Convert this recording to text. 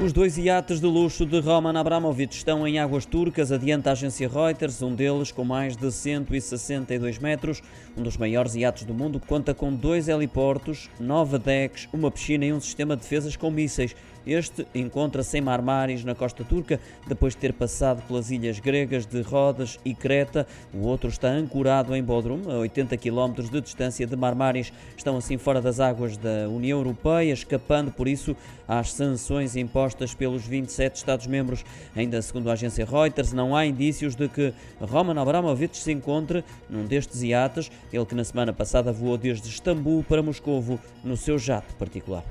Os dois iates de luxo de Roman Abramovich estão em águas turcas, adianta a agência Reuters, um deles com mais de 162 metros. Um dos maiores iates do mundo conta com dois heliportos, nove decks, uma piscina e um sistema de defesas com mísseis. Este encontra-se em Marmaris, na costa turca, depois de ter passado pelas ilhas gregas de Rodas e Creta. O outro está ancorado em Bodrum, a 80 km de distância de Marmaris. Estão assim fora das águas da União Europeia, escapando por isso às sanções impostas pelos 27 Estados-membros. Ainda segundo a agência Reuters, não há indícios de que Roman Abramovich se encontre num destes iates, ele que na semana passada voou desde Istambul para Moscovo no seu jato particular.